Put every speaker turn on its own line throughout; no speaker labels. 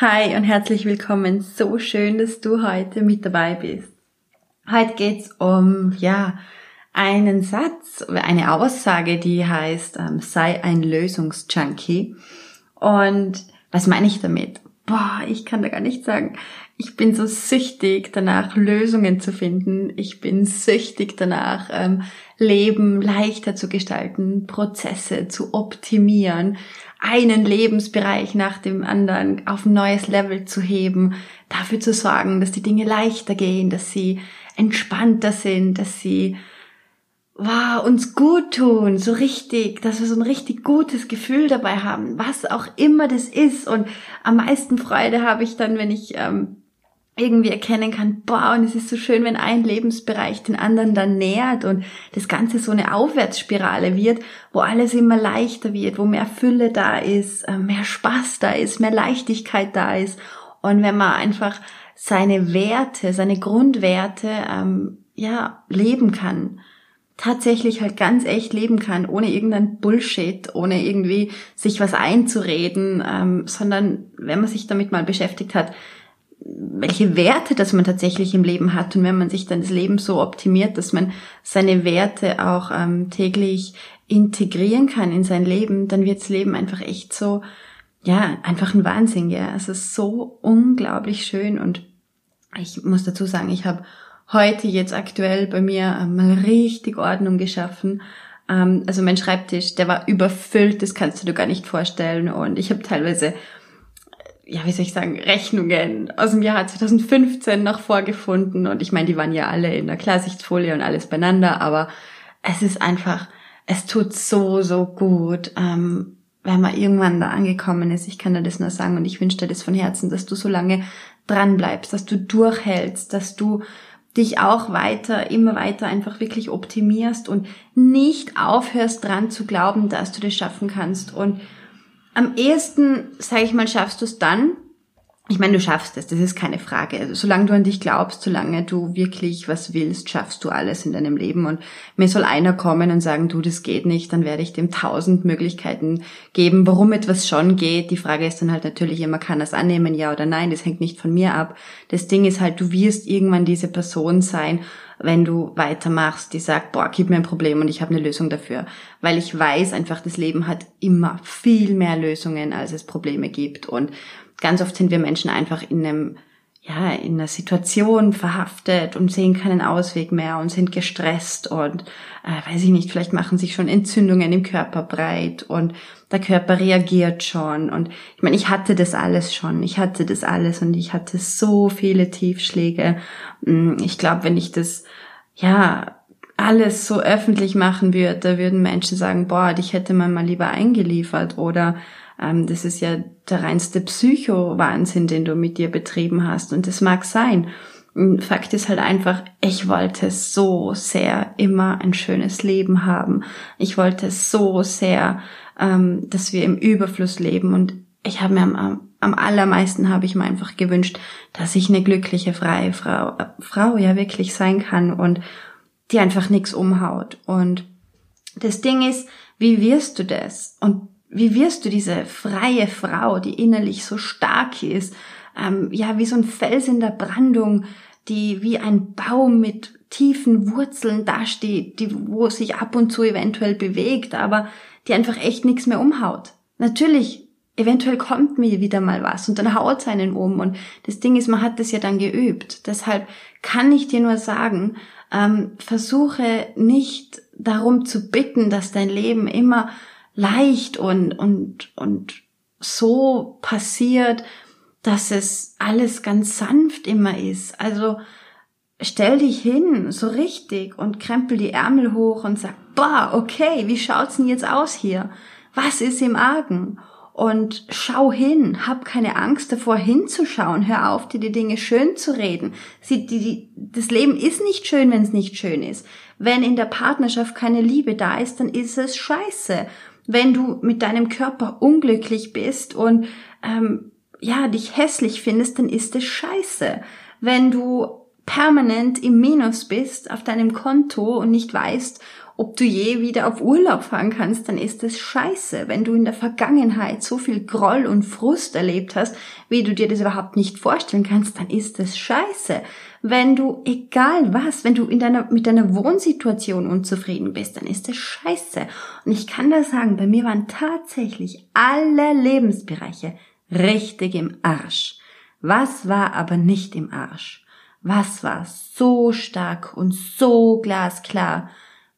Hi und herzlich willkommen. So schön, dass du heute mit dabei bist. Heute geht's um, ja, einen Satz, eine Aussage, die heißt, ähm, sei ein Lösungsjunkie. Und was meine ich damit? Boah, ich kann da gar nicht sagen. Ich bin so süchtig danach, Lösungen zu finden. Ich bin süchtig danach, ähm, Leben leichter zu gestalten, Prozesse zu optimieren, einen Lebensbereich nach dem anderen auf ein neues Level zu heben, dafür zu sorgen, dass die Dinge leichter gehen, dass sie entspannter sind, dass sie wow, uns gut tun, so richtig, dass wir so ein richtig gutes Gefühl dabei haben, was auch immer das ist. Und am meisten Freude habe ich dann, wenn ich ähm, irgendwie erkennen kann, boah, und es ist so schön, wenn ein Lebensbereich den anderen dann nährt und das Ganze so eine Aufwärtsspirale wird, wo alles immer leichter wird, wo mehr Fülle da ist, äh, mehr Spaß da ist, mehr Leichtigkeit da ist. Und wenn man einfach seine Werte, seine Grundwerte, ähm, ja, leben kann, tatsächlich halt ganz echt leben kann, ohne irgendein Bullshit, ohne irgendwie sich was einzureden, ähm, sondern wenn man sich damit mal beschäftigt hat, welche Werte das man tatsächlich im Leben hat und wenn man sich dann das Leben so optimiert, dass man seine Werte auch ähm, täglich integrieren kann in sein Leben, dann wird das Leben einfach echt so, ja, einfach ein Wahnsinn, ja. Es ist so unglaublich schön und ich muss dazu sagen, ich habe heute jetzt aktuell bei mir ähm, mal richtig Ordnung geschaffen. Ähm, also mein Schreibtisch, der war überfüllt, das kannst du dir gar nicht vorstellen und ich habe teilweise ja, wie soll ich sagen, Rechnungen aus dem Jahr 2015 noch vorgefunden. Und ich meine, die waren ja alle in der Klarsichtfolie und alles beieinander, aber es ist einfach, es tut so, so gut, ähm, wenn man irgendwann da angekommen ist. Ich kann dir das nur sagen und ich wünsche dir das von Herzen, dass du so lange dran bleibst, dass du durchhältst, dass du dich auch weiter, immer weiter einfach wirklich optimierst und nicht aufhörst dran zu glauben, dass du das schaffen kannst und am ehesten, sage ich mal, schaffst du es dann, ich meine, du schaffst es, das ist keine Frage. Also, solange du an dich glaubst, solange du wirklich was willst, schaffst du alles in deinem Leben. Und mir soll einer kommen und sagen, du, das geht nicht, dann werde ich dem tausend Möglichkeiten geben, warum etwas schon geht. Die Frage ist dann halt natürlich immer, kann das annehmen, ja oder nein? Das hängt nicht von mir ab. Das Ding ist halt, du wirst irgendwann diese Person sein, wenn du weitermachst, die sagt, boah, gib mir ein Problem und ich habe eine Lösung dafür. Weil ich weiß einfach, das Leben hat immer viel mehr Lösungen, als es Probleme gibt. Und ganz oft sind wir Menschen einfach in einem ja, in einer Situation verhaftet und sehen keinen Ausweg mehr und sind gestresst und äh, weiß ich nicht, vielleicht machen sich schon Entzündungen im Körper breit und der Körper reagiert schon und ich meine, ich hatte das alles schon, ich hatte das alles und ich hatte so viele Tiefschläge. Mm, ich glaube, wenn ich das ja alles so öffentlich machen würde, würden Menschen sagen, boah, dich hätte man mal lieber eingeliefert oder das ist ja der reinste Psycho-Wahnsinn, den du mit dir betrieben hast. Und das mag sein. Fakt ist halt einfach, ich wollte so sehr immer ein schönes Leben haben. Ich wollte so sehr, ähm, dass wir im Überfluss leben. Und ich habe mir am, am allermeisten habe ich mir einfach gewünscht, dass ich eine glückliche, freie Frau, äh, Frau ja wirklich sein kann und die einfach nichts umhaut. Und das Ding ist, wie wirst du das? Und wie wirst du diese freie Frau, die innerlich so stark ist, ähm, ja, wie so ein Fels in der Brandung, die wie ein Baum mit tiefen Wurzeln dasteht, die, wo sich ab und zu eventuell bewegt, aber die einfach echt nichts mehr umhaut. Natürlich, eventuell kommt mir wieder mal was und dann haut einen um und das Ding ist, man hat das ja dann geübt. Deshalb kann ich dir nur sagen, ähm, versuche nicht darum zu bitten, dass dein Leben immer leicht und, und, und so passiert, dass es alles ganz sanft immer ist. Also stell dich hin, so richtig, und krempel die Ärmel hoch und sag, boah, okay, wie schaut's denn jetzt aus hier? Was ist im Argen? Und schau hin, hab keine Angst davor hinzuschauen, hör auf, dir die Dinge schön zu reden. Sie, die, die, das Leben ist nicht schön, wenn es nicht schön ist. Wenn in der Partnerschaft keine Liebe da ist, dann ist es scheiße. Wenn du mit deinem Körper unglücklich bist und ähm, ja dich hässlich findest, dann ist es scheiße. Wenn du permanent im Minus bist auf deinem Konto und nicht weißt, ob du je wieder auf Urlaub fahren kannst, dann ist es scheiße. Wenn du in der Vergangenheit so viel Groll und Frust erlebt hast, wie du dir das überhaupt nicht vorstellen kannst, dann ist es scheiße. Wenn du, egal was, wenn du in deiner, mit deiner Wohnsituation unzufrieden bist, dann ist es scheiße. Und ich kann da sagen, bei mir waren tatsächlich alle Lebensbereiche richtig im Arsch. Was war aber nicht im Arsch? Was war so stark und so glasklar?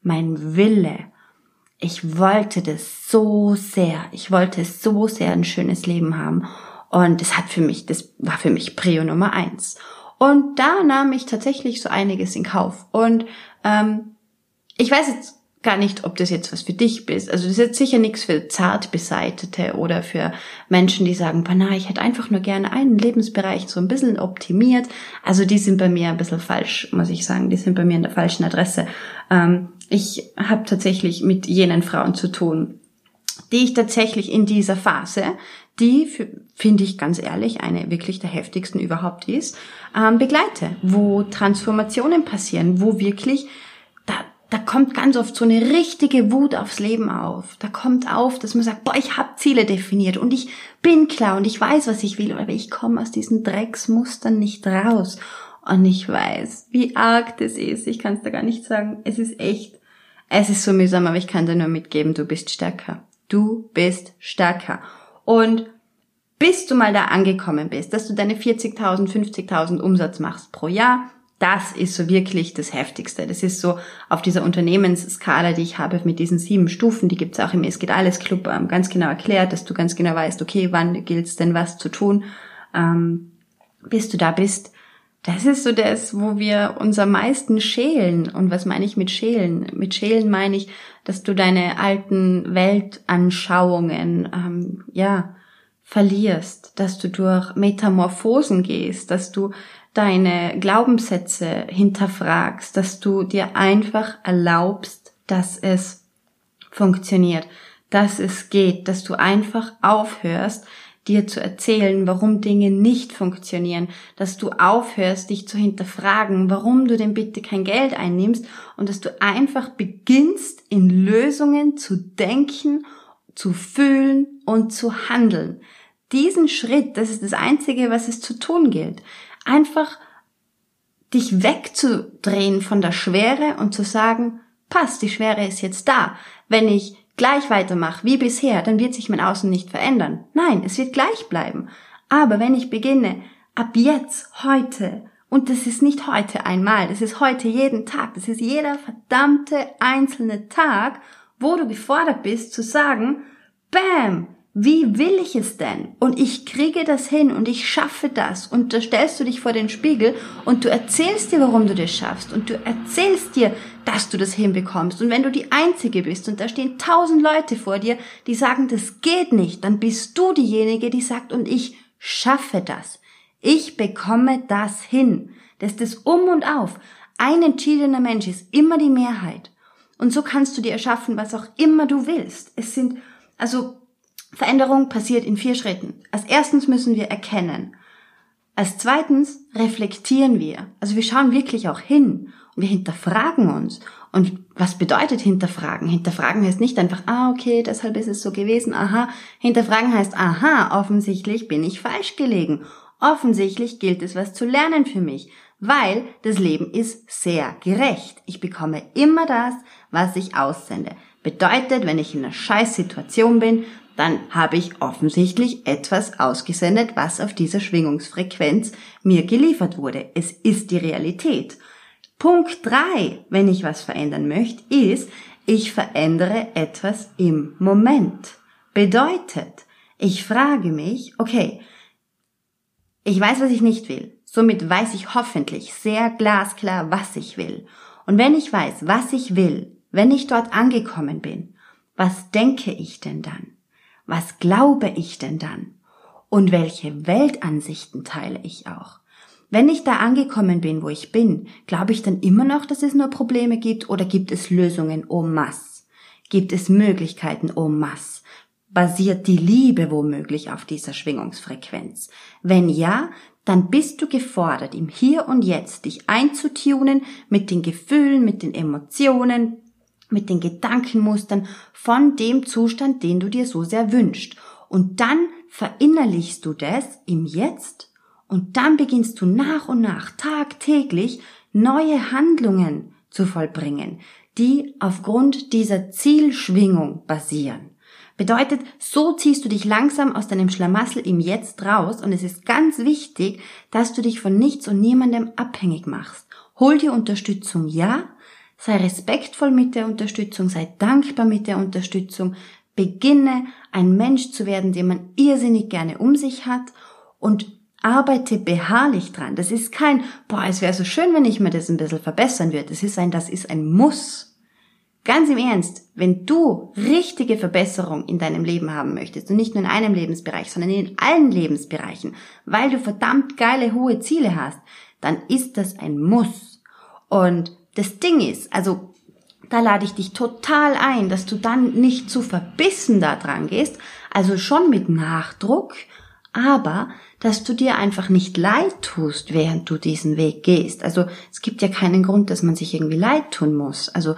Mein Wille. Ich wollte das so sehr. Ich wollte so sehr ein schönes Leben haben. Und das hat für mich, das war für mich Prio Nummer eins. Und da nahm ich tatsächlich so einiges in Kauf. Und ähm, ich weiß jetzt gar nicht, ob das jetzt was für dich bist. Also das ist jetzt sicher nichts für zart beseitete oder für Menschen, die sagen, na, ich hätte einfach nur gerne einen Lebensbereich so ein bisschen optimiert. Also die sind bei mir ein bisschen falsch, muss ich sagen. Die sind bei mir in der falschen Adresse. Ähm, ich habe tatsächlich mit jenen Frauen zu tun, die ich tatsächlich in dieser Phase, die finde ich ganz ehrlich eine wirklich der heftigsten überhaupt ist, ähm, begleite, wo Transformationen passieren, wo wirklich da da kommt ganz oft so eine richtige Wut aufs Leben auf. Da kommt auf, dass man sagt, boah, ich habe Ziele definiert und ich bin klar und ich weiß, was ich will, aber ich komme aus diesen Drecksmustern nicht raus. Und ich weiß, wie arg das ist. Ich kann es da gar nicht sagen. Es ist echt, es ist so mühsam, aber ich kann dir nur mitgeben, du bist stärker. Du bist stärker. Und bis du mal da angekommen bist, dass du deine 40.000, 50.000 Umsatz machst pro Jahr, das ist so wirklich das Heftigste. Das ist so auf dieser Unternehmensskala, die ich habe mit diesen sieben Stufen, die gibt's auch im Es geht alles Club ähm, ganz genau erklärt, dass du ganz genau weißt, okay, wann gilt's denn was zu tun, ähm, bis du da bist. Das ist so das, wo wir uns am meisten schälen. Und was meine ich mit schälen? Mit schälen meine ich, dass du deine alten Weltanschauungen, ähm, ja, verlierst, dass du durch Metamorphosen gehst, dass du deine Glaubenssätze hinterfragst, dass du dir einfach erlaubst, dass es funktioniert, dass es geht, dass du einfach aufhörst, dir zu erzählen, warum Dinge nicht funktionieren, dass du aufhörst, dich zu hinterfragen, warum du denn bitte kein Geld einnimmst und dass du einfach beginnst, in Lösungen zu denken, zu fühlen und zu handeln. Diesen Schritt, das ist das Einzige, was es zu tun gilt einfach dich wegzudrehen von der Schwere und zu sagen, passt, die Schwere ist jetzt da. Wenn ich gleich weitermache wie bisher, dann wird sich mein Außen nicht verändern. Nein, es wird gleich bleiben. Aber wenn ich beginne, ab jetzt, heute, und das ist nicht heute einmal, das ist heute jeden Tag, das ist jeder verdammte einzelne Tag, wo du gefordert bist zu sagen, Bam, wie will ich es denn? Und ich kriege das hin und ich schaffe das. Und da stellst du dich vor den Spiegel und du erzählst dir, warum du das schaffst. Und du erzählst dir, dass du das hinbekommst. Und wenn du die Einzige bist und da stehen tausend Leute vor dir, die sagen, das geht nicht, dann bist du diejenige, die sagt, und ich schaffe das. Ich bekomme das hin. Das ist das Um und Auf. Ein entschiedener Mensch ist immer die Mehrheit. Und so kannst du dir erschaffen, was auch immer du willst. Es sind, also Veränderung passiert in vier Schritten. Als erstens müssen wir erkennen. Als zweitens reflektieren wir. Also wir schauen wirklich auch hin und wir hinterfragen uns. Und was bedeutet hinterfragen? Hinterfragen heißt nicht einfach, ah, okay, deshalb ist es so gewesen, aha. Hinterfragen heißt, aha, offensichtlich bin ich falsch gelegen. Offensichtlich gilt es was zu lernen für mich, weil das Leben ist sehr gerecht. Ich bekomme immer das, was ich aussende. Bedeutet, wenn ich in einer scheiß Situation bin, dann habe ich offensichtlich etwas ausgesendet, was auf dieser Schwingungsfrequenz mir geliefert wurde. Es ist die Realität. Punkt drei, wenn ich was verändern möchte, ist, ich verändere etwas im Moment. Bedeutet, ich frage mich, okay, ich weiß, was ich nicht will. Somit weiß ich hoffentlich sehr glasklar, was ich will. Und wenn ich weiß, was ich will, wenn ich dort angekommen bin, was denke ich denn dann? Was glaube ich denn dann? Und welche Weltansichten teile ich auch? Wenn ich da angekommen bin, wo ich bin, glaube ich dann immer noch, dass es nur Probleme gibt oder gibt es Lösungen en masse? Gibt es Möglichkeiten en masse? Basiert die Liebe womöglich auf dieser Schwingungsfrequenz? Wenn ja, dann bist du gefordert, im Hier und Jetzt dich einzutunen mit den Gefühlen, mit den Emotionen, mit den Gedankenmustern von dem Zustand, den du dir so sehr wünschst. Und dann verinnerlichst du das im Jetzt und dann beginnst du nach und nach tagtäglich neue Handlungen zu vollbringen, die aufgrund dieser Zielschwingung basieren. Bedeutet, so ziehst du dich langsam aus deinem Schlamassel im Jetzt raus und es ist ganz wichtig, dass du dich von nichts und niemandem abhängig machst. Hol dir Unterstützung, ja, sei respektvoll mit der Unterstützung, sei dankbar mit der Unterstützung, beginne ein Mensch zu werden, den man irrsinnig gerne um sich hat und arbeite beharrlich dran. Das ist kein, boah, es wäre so schön, wenn ich mir das ein bisschen verbessern würde. Das ist ein, das ist ein Muss. Ganz im Ernst, wenn du richtige Verbesserung in deinem Leben haben möchtest und nicht nur in einem Lebensbereich, sondern in allen Lebensbereichen, weil du verdammt geile hohe Ziele hast, dann ist das ein Muss. Und das Ding ist, also da lade ich dich total ein, dass du dann nicht zu verbissen da dran gehst, also schon mit Nachdruck, aber dass du dir einfach nicht leid tust, während du diesen Weg gehst. Also es gibt ja keinen Grund, dass man sich irgendwie leid tun muss. Also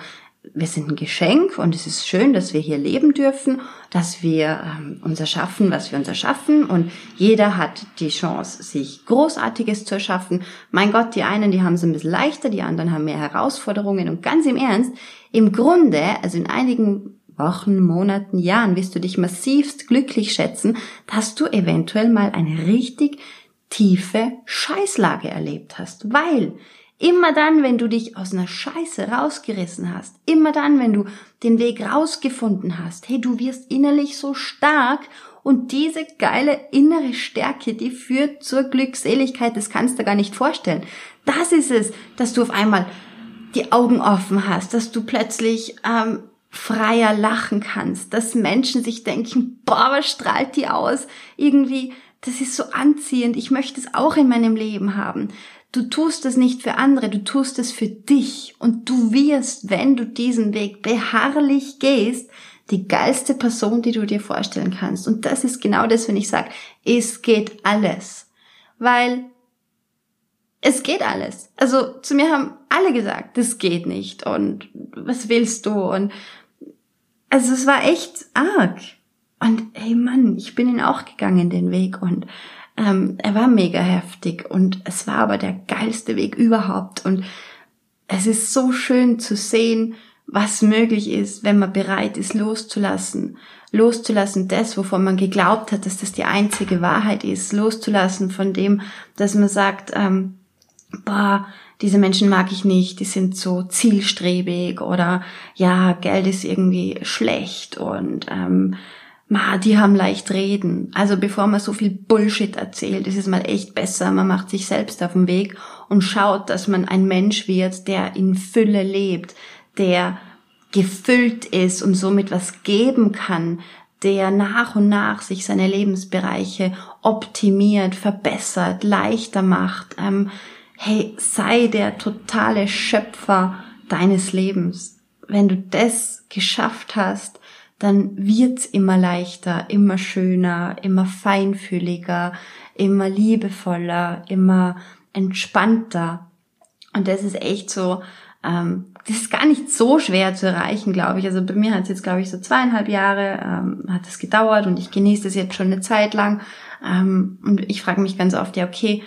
wir sind ein Geschenk und es ist schön, dass wir hier leben dürfen, dass wir ähm, uns erschaffen, was wir uns erschaffen und jeder hat die Chance, sich Großartiges zu erschaffen. Mein Gott, die einen, die haben es ein bisschen leichter, die anderen haben mehr Herausforderungen und ganz im Ernst, im Grunde, also in einigen Wochen, Monaten, Jahren wirst du dich massivst glücklich schätzen, dass du eventuell mal eine richtig tiefe Scheißlage erlebt hast, weil immer dann, wenn du dich aus einer Scheiße rausgerissen hast, immer dann, wenn du den Weg rausgefunden hast, hey, du wirst innerlich so stark und diese geile innere Stärke, die führt zur Glückseligkeit, das kannst du gar nicht vorstellen. Das ist es, dass du auf einmal die Augen offen hast, dass du plötzlich ähm, freier lachen kannst, dass Menschen sich denken, boah, was strahlt die aus? Irgendwie, das ist so anziehend, ich möchte es auch in meinem Leben haben. Du tust es nicht für andere, du tust es für dich und du wirst, wenn du diesen Weg beharrlich gehst, die geilste Person, die du dir vorstellen kannst. Und das ist genau das, wenn ich sage, es geht alles. Weil es geht alles. Also zu mir haben alle gesagt, das geht nicht und was willst du und also es war echt arg. Und hey Mann, ich bin ihn auch gegangen, den Weg. Und ähm, er war mega heftig. Und es war aber der geilste Weg überhaupt. Und es ist so schön zu sehen, was möglich ist, wenn man bereit ist, loszulassen. Loszulassen das, wovon man geglaubt hat, dass das die einzige Wahrheit ist. Loszulassen von dem, dass man sagt, ähm, boah, diese Menschen mag ich nicht, die sind so zielstrebig oder ja, Geld ist irgendwie schlecht und ähm, ma, die haben leicht reden. Also bevor man so viel Bullshit erzählt, ist es mal echt besser, man macht sich selbst auf den Weg und schaut, dass man ein Mensch wird, der in Fülle lebt, der gefüllt ist und somit was geben kann, der nach und nach sich seine Lebensbereiche optimiert, verbessert, leichter macht, ähm, hey, sei der totale Schöpfer deines Lebens. Wenn du das geschafft hast, dann wird's immer leichter, immer schöner, immer feinfühliger, immer liebevoller, immer entspannter. Und das ist echt so, ähm, das ist gar nicht so schwer zu erreichen, glaube ich. Also bei mir hat es jetzt, glaube ich, so zweieinhalb Jahre ähm, hat es gedauert und ich genieße das jetzt schon eine Zeit lang. Ähm, und ich frage mich ganz oft, ja, okay,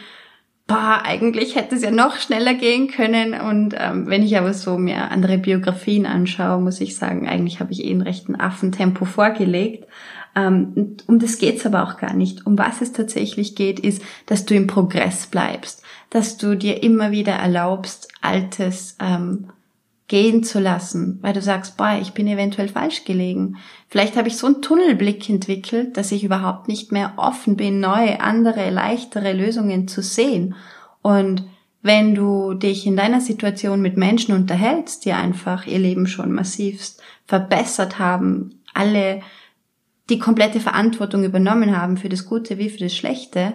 boah, eigentlich hätte es ja noch schneller gehen können. Und ähm, wenn ich aber so mir andere Biografien anschaue, muss ich sagen, eigentlich habe ich eh einen rechten Affentempo vorgelegt. Ähm, um das geht's aber auch gar nicht. Um was es tatsächlich geht, ist, dass du im Progress bleibst, dass du dir immer wieder erlaubst, Altes ähm, gehen zu lassen, weil du sagst, boah, ich bin eventuell falsch gelegen. Vielleicht habe ich so einen Tunnelblick entwickelt, dass ich überhaupt nicht mehr offen bin, neue, andere, leichtere Lösungen zu sehen. Und wenn du dich in deiner Situation mit Menschen unterhältst, die einfach ihr Leben schon massivst verbessert haben, alle die komplette Verantwortung übernommen haben für das Gute wie für das Schlechte,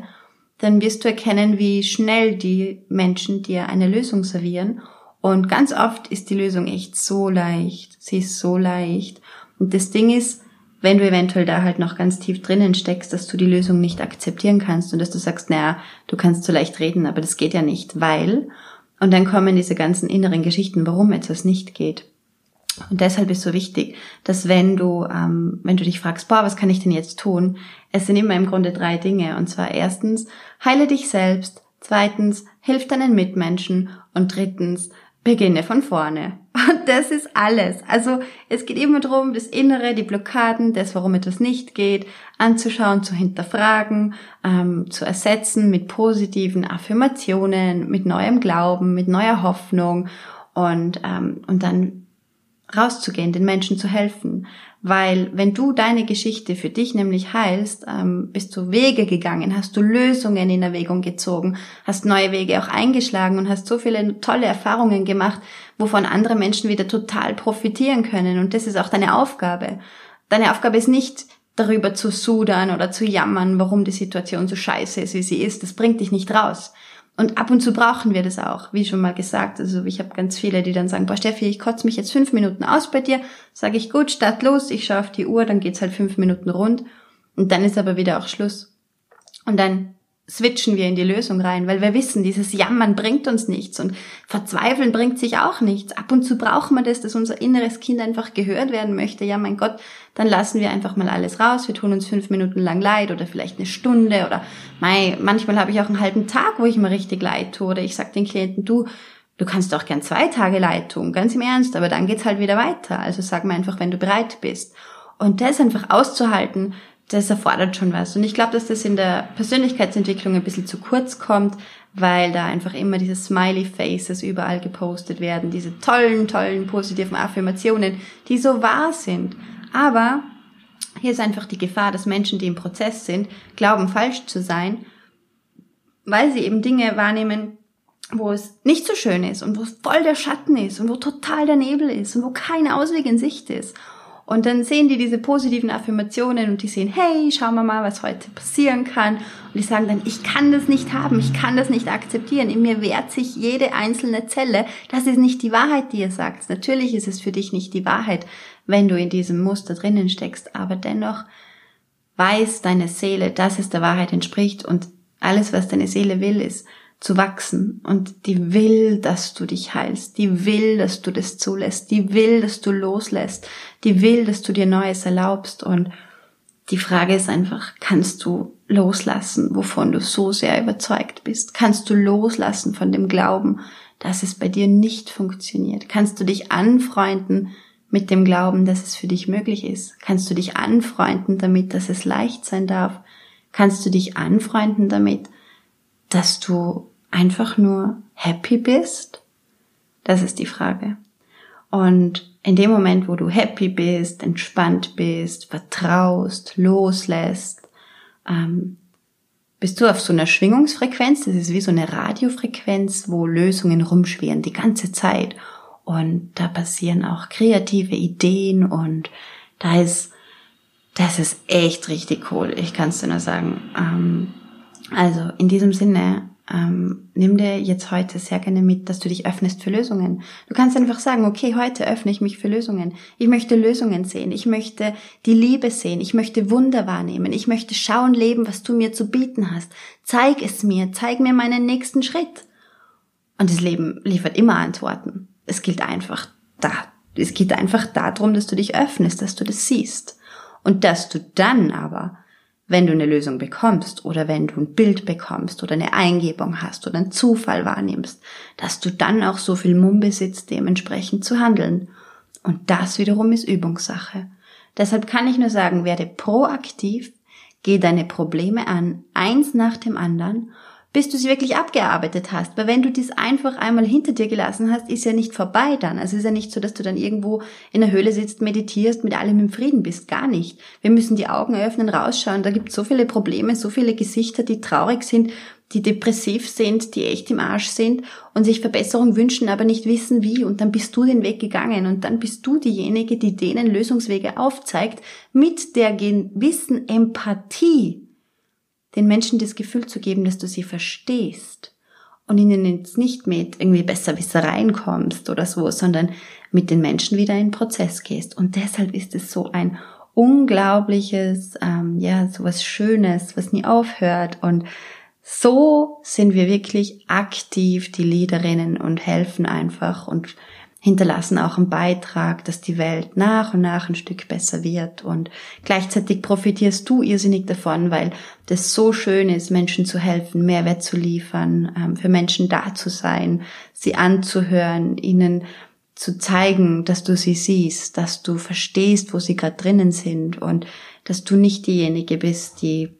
dann wirst du erkennen, wie schnell die Menschen dir eine Lösung servieren und ganz oft ist die Lösung echt so leicht. Sie ist so leicht. Und das Ding ist, wenn du eventuell da halt noch ganz tief drinnen steckst, dass du die Lösung nicht akzeptieren kannst und dass du sagst, naja, du kannst so leicht reden, aber das geht ja nicht, weil, und dann kommen diese ganzen inneren Geschichten, warum etwas nicht geht. Und deshalb ist so wichtig, dass wenn du, ähm, wenn du dich fragst, boah, was kann ich denn jetzt tun? Es sind immer im Grunde drei Dinge. Und zwar erstens, heile dich selbst. Zweitens, hilf deinen Mitmenschen. Und drittens, beginne von vorne. Und das ist alles. Also es geht immer darum, das Innere, die Blockaden, das, warum etwas nicht geht, anzuschauen, zu hinterfragen, ähm, zu ersetzen mit positiven Affirmationen, mit neuem Glauben, mit neuer Hoffnung und, ähm, und dann rauszugehen, den Menschen zu helfen. Weil wenn du deine Geschichte für dich nämlich heilst, ähm, bist du Wege gegangen, hast du Lösungen in Erwägung gezogen, hast neue Wege auch eingeschlagen und hast so viele tolle Erfahrungen gemacht, wovon andere Menschen wieder total profitieren können. Und das ist auch deine Aufgabe. Deine Aufgabe ist nicht, darüber zu sudern oder zu jammern, warum die Situation so scheiße ist, wie sie ist. Das bringt dich nicht raus. Und ab und zu brauchen wir das auch, wie schon mal gesagt. Also ich habe ganz viele, die dann sagen, boah Steffi, ich kotze mich jetzt fünf Minuten aus bei dir. Sage ich, gut, start los, ich schaue auf die Uhr, dann geht's halt fünf Minuten rund. Und dann ist aber wieder auch Schluss. Und dann switchen wir in die Lösung rein, weil wir wissen, dieses Jammern bringt uns nichts und Verzweifeln bringt sich auch nichts. Ab und zu brauchen wir das, dass unser inneres Kind einfach gehört werden möchte. Ja, mein Gott, dann lassen wir einfach mal alles raus. Wir tun uns fünf Minuten lang leid oder vielleicht eine Stunde oder mei, manchmal habe ich auch einen halben Tag, wo ich mir richtig leid tue oder ich sag den Klienten, du, du kannst doch gern zwei Tage leid tun, ganz im Ernst, aber dann geht's halt wieder weiter. Also sag mir einfach, wenn du bereit bist. Und das einfach auszuhalten, das erfordert schon was. Und ich glaube, dass das in der Persönlichkeitsentwicklung ein bisschen zu kurz kommt, weil da einfach immer diese Smiley Faces überall gepostet werden, diese tollen, tollen, positiven Affirmationen, die so wahr sind. Aber hier ist einfach die Gefahr, dass Menschen, die im Prozess sind, glauben, falsch zu sein, weil sie eben Dinge wahrnehmen, wo es nicht so schön ist und wo voll der Schatten ist und wo total der Nebel ist und wo keine Ausweg in Sicht ist. Und dann sehen die diese positiven Affirmationen und die sehen, hey, schauen wir mal, was heute passieren kann. Und die sagen dann, ich kann das nicht haben, ich kann das nicht akzeptieren. In mir wehrt sich jede einzelne Zelle. Das ist nicht die Wahrheit, die ihr sagt. Natürlich ist es für dich nicht die Wahrheit, wenn du in diesem Muster drinnen steckst. Aber dennoch weiß deine Seele, dass es der Wahrheit entspricht und alles, was deine Seele will, ist, zu wachsen und die will, dass du dich heilst, die will, dass du das zulässt, die will, dass du loslässt, die will, dass du dir Neues erlaubst und die Frage ist einfach, kannst du loslassen, wovon du so sehr überzeugt bist? Kannst du loslassen von dem Glauben, dass es bei dir nicht funktioniert? Kannst du dich anfreunden mit dem Glauben, dass es für dich möglich ist? Kannst du dich anfreunden damit, dass es leicht sein darf? Kannst du dich anfreunden damit, dass du einfach nur happy bist? Das ist die Frage. Und in dem Moment, wo du happy bist, entspannt bist, vertraust, loslässt, ähm, bist du auf so einer Schwingungsfrequenz, das ist wie so eine Radiofrequenz, wo Lösungen rumschwirren die ganze Zeit. Und da passieren auch kreative Ideen und da ist, das ist echt richtig cool. Ich kann es dir nur sagen. Ähm, also in diesem Sinne, ähm, nimm dir jetzt heute sehr gerne mit, dass du dich öffnest für Lösungen. Du kannst einfach sagen, okay, heute öffne ich mich für Lösungen. Ich möchte Lösungen sehen. Ich möchte die Liebe sehen. Ich möchte Wunder wahrnehmen. Ich möchte schauen, leben, was du mir zu bieten hast. Zeig es mir. Zeig mir meinen nächsten Schritt. Und das Leben liefert immer Antworten. Es gilt einfach da. Es geht einfach darum, dass du dich öffnest, dass du das siehst. Und dass du dann aber wenn du eine Lösung bekommst oder wenn du ein Bild bekommst oder eine Eingebung hast oder einen Zufall wahrnimmst, dass du dann auch so viel Mumm besitzt, dementsprechend zu handeln. Und das wiederum ist Übungssache. Deshalb kann ich nur sagen, werde proaktiv, geh deine Probleme an, eins nach dem anderen, bis du sie wirklich abgearbeitet hast. Weil wenn du dies einfach einmal hinter dir gelassen hast, ist ja nicht vorbei dann. Also ist ja nicht so, dass du dann irgendwo in der Höhle sitzt, meditierst, mit allem im Frieden bist. Gar nicht. Wir müssen die Augen öffnen, rausschauen. Da gibt es so viele Probleme, so viele Gesichter, die traurig sind, die depressiv sind, die echt im Arsch sind und sich Verbesserung wünschen, aber nicht wissen wie. Und dann bist du den Weg gegangen und dann bist du diejenige, die denen Lösungswege aufzeigt, mit der gewissen Empathie den Menschen das Gefühl zu geben, dass du sie verstehst und ihnen jetzt nicht mit irgendwie Besserwissereien kommst oder so, sondern mit den Menschen wieder in Prozess gehst. Und deshalb ist es so ein unglaubliches, ähm, ja, so was Schönes, was nie aufhört. Und so sind wir wirklich aktiv die Leaderinnen und helfen einfach und hinterlassen auch einen Beitrag, dass die Welt nach und nach ein Stück besser wird. Und gleichzeitig profitierst du irrsinnig davon, weil das so schön ist, Menschen zu helfen, Mehrwert zu liefern, ähm, für Menschen da zu sein, sie anzuhören, ihnen zu zeigen, dass du sie siehst, dass du verstehst, wo sie gerade drinnen sind und dass du nicht diejenige bist, die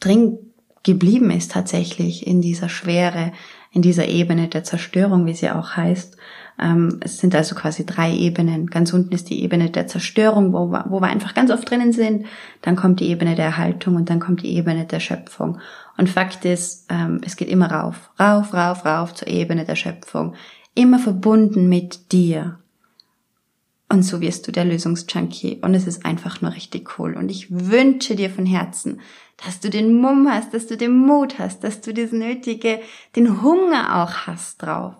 drin geblieben ist tatsächlich in dieser Schwere, in dieser Ebene der Zerstörung, wie sie auch heißt. Ähm, es sind also quasi drei Ebenen. Ganz unten ist die Ebene der Zerstörung, wo wir, wo wir einfach ganz oft drinnen sind. Dann kommt die Ebene der Erhaltung und dann kommt die Ebene der Schöpfung. Und Fakt ist, ähm, es geht immer rauf, rauf, rauf, rauf zur Ebene der Schöpfung. Immer verbunden mit dir. Und so wirst du der Lösungsjunkie. Und es ist einfach nur richtig cool. Und ich wünsche dir von Herzen, dass du den Mumm hast, dass du den Mut hast, dass du das nötige, den Hunger auch hast drauf,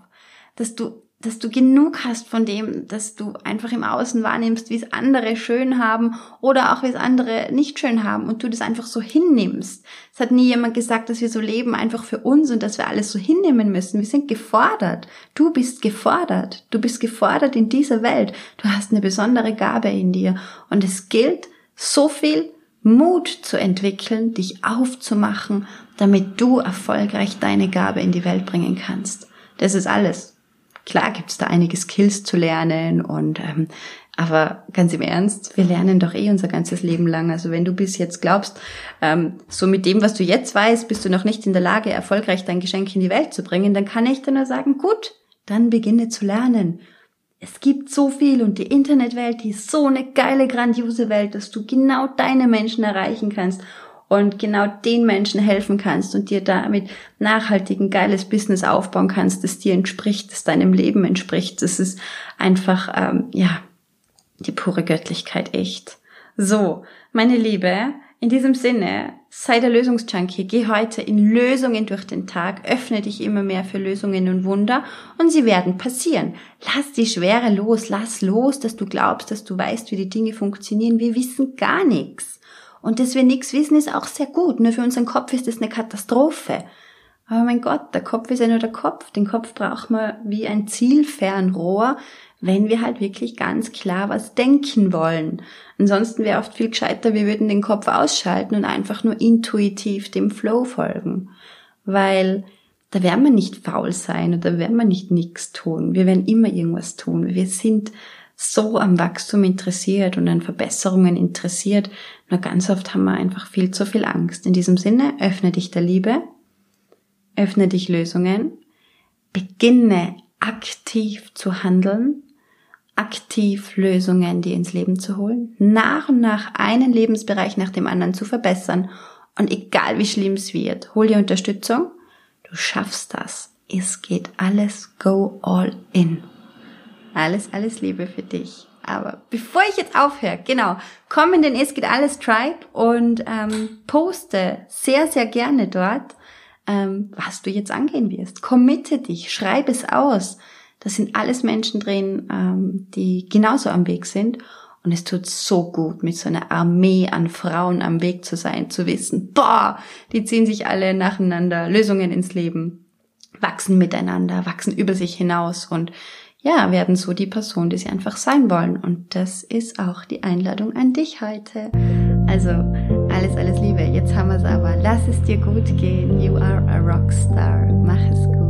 dass du dass du genug hast von dem, dass du einfach im Außen wahrnimmst, wie es andere schön haben oder auch wie es andere nicht schön haben und du das einfach so hinnimmst. Es hat nie jemand gesagt, dass wir so leben einfach für uns und dass wir alles so hinnehmen müssen. Wir sind gefordert. Du bist gefordert. Du bist gefordert in dieser Welt. Du hast eine besondere Gabe in dir und es gilt so viel Mut zu entwickeln, dich aufzumachen, damit du erfolgreich deine Gabe in die Welt bringen kannst. Das ist alles. Klar gibt's da einige Skills zu lernen und ähm, aber ganz im Ernst, wir lernen doch eh unser ganzes Leben lang. Also wenn du bis jetzt glaubst, ähm, so mit dem, was du jetzt weißt, bist du noch nicht in der Lage, erfolgreich dein Geschenk in die Welt zu bringen, dann kann ich dir nur sagen, gut, dann beginne zu lernen es gibt so viel und die Internetwelt, die ist so eine geile, grandiose Welt, dass du genau deine Menschen erreichen kannst und genau den Menschen helfen kannst und dir damit nachhaltig ein geiles Business aufbauen kannst, das dir entspricht, das deinem Leben entspricht. Das ist einfach, ähm, ja, die pure Göttlichkeit echt. So, meine Liebe, in diesem Sinne, sei der Lösungsjunkie, geh heute in Lösungen durch den Tag, öffne dich immer mehr für Lösungen und Wunder und sie werden passieren. Lass die Schwere los, lass los, dass du glaubst, dass du weißt, wie die Dinge funktionieren. Wir wissen gar nichts. Und dass wir nichts wissen, ist auch sehr gut. Nur für unseren Kopf ist das eine Katastrophe. Aber mein Gott, der Kopf ist ja nur der Kopf. Den Kopf braucht man wie ein Zielfernrohr, wenn wir halt wirklich ganz klar was denken wollen. Ansonsten wäre oft viel gescheiter, wir würden den Kopf ausschalten und einfach nur intuitiv dem Flow folgen. Weil da werden wir nicht faul sein oder werden wir nicht nichts tun. Wir werden immer irgendwas tun. Wir sind so am Wachstum interessiert und an Verbesserungen interessiert. Nur ganz oft haben wir einfach viel zu viel Angst. In diesem Sinne, öffne dich der Liebe, öffne dich Lösungen, beginne aktiv zu handeln aktiv Lösungen dir ins Leben zu holen, nach und nach einen Lebensbereich nach dem anderen zu verbessern und egal wie schlimm es wird, hol dir Unterstützung. Du schaffst das. Es geht alles go all in. Alles, alles Liebe für dich. Aber bevor ich jetzt aufhöre, genau, komm in den Es geht alles Tribe und ähm, poste sehr, sehr gerne dort, ähm, was du jetzt angehen wirst. Committe dich, schreib es aus. Das sind alles Menschen drin, ähm, die genauso am Weg sind. Und es tut so gut, mit so einer Armee an Frauen am Weg zu sein, zu wissen, boah, die ziehen sich alle nacheinander Lösungen ins Leben, wachsen miteinander, wachsen über sich hinaus und ja, werden so die Person, die sie einfach sein wollen. Und das ist auch die Einladung an dich heute. Also, alles, alles Liebe. Jetzt haben wir es aber. Lass es dir gut gehen. You are a Rockstar. Mach es gut.